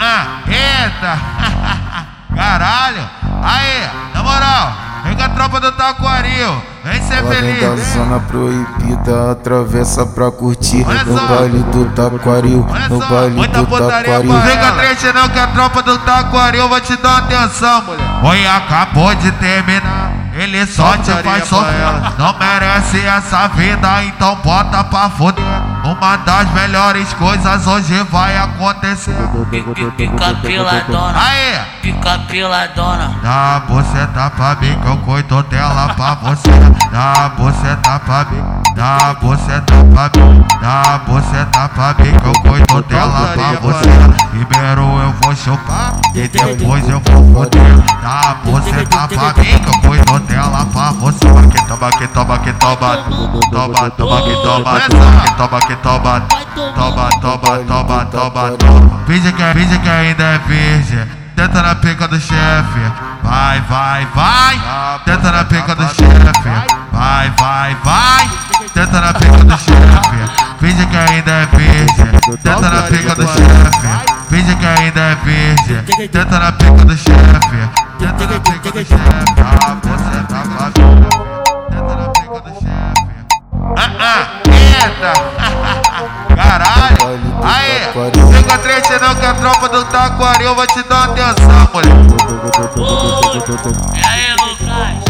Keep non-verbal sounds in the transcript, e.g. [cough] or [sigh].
ah, eita! [laughs] Caralho! Aí, na moral, vem com a tropa do Taquaril, vem ser Ela vem da feliz. zona proibida, atravessa pra curtir Olha No só. baile do Taquaril, Olha no só, baile muita do putaria Taquaril pra Vem com a trente não que a tropa do Taquaril vai te dar atenção, mulher. Oi, acabou de terminar. Ele só te faz sofrer. Não merece essa vida, então bota pra fuder. Uma das melhores coisas hoje vai acontecer. Pica piladona, Aí, pica piladona. dá buceta pra mim que eu cuido dela pra você. Dá buceta pra mim, dá buceta pra mim, dá buceta pra mim que eu cuido dela pra você. Primeiro eu vou chupar e depois eu vou foder. Dá buceta pra mim que eu cuido dela pra você. Toma que toma que toma toma, toma toma que toma, toma que toma que toma, toma toma toma toma toma. Finge que finge que ainda é virgem. Tenta na pica do chefe, vai, vai, vai. Tenta na pica do chefe, vai, vai, vai. Tenta na pica do chefe, finge que ainda é virgem. Tenta na pica do chefe, finge que ainda é virgem. Tenta na pica do chefe, tenta na pica do chefe. Ah, você tá eita! [laughs] Caralho! Aí, fica triste não que a tropa do Taquaril vai te dar atenção, mulher. E aí, Lucas?